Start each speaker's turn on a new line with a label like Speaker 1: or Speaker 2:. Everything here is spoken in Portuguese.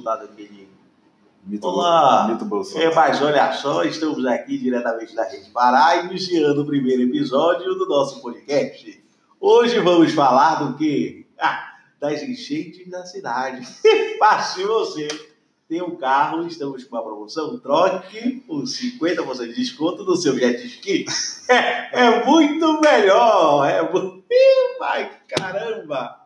Speaker 1: estudado aquele.
Speaker 2: Mito,
Speaker 1: Olá.
Speaker 2: Mito Bolsonaro.
Speaker 1: É, mas olha só, estamos aqui diretamente da Rede Pará, iniciando o primeiro episódio do nosso podcast. Hoje vamos falar do que Ah, das enchentes da cidade. Mas se você tem um carro, estamos com uma promoção, troque por 50% de desconto no seu jet ski. É, é muito melhor. É muito... Ih, caramba!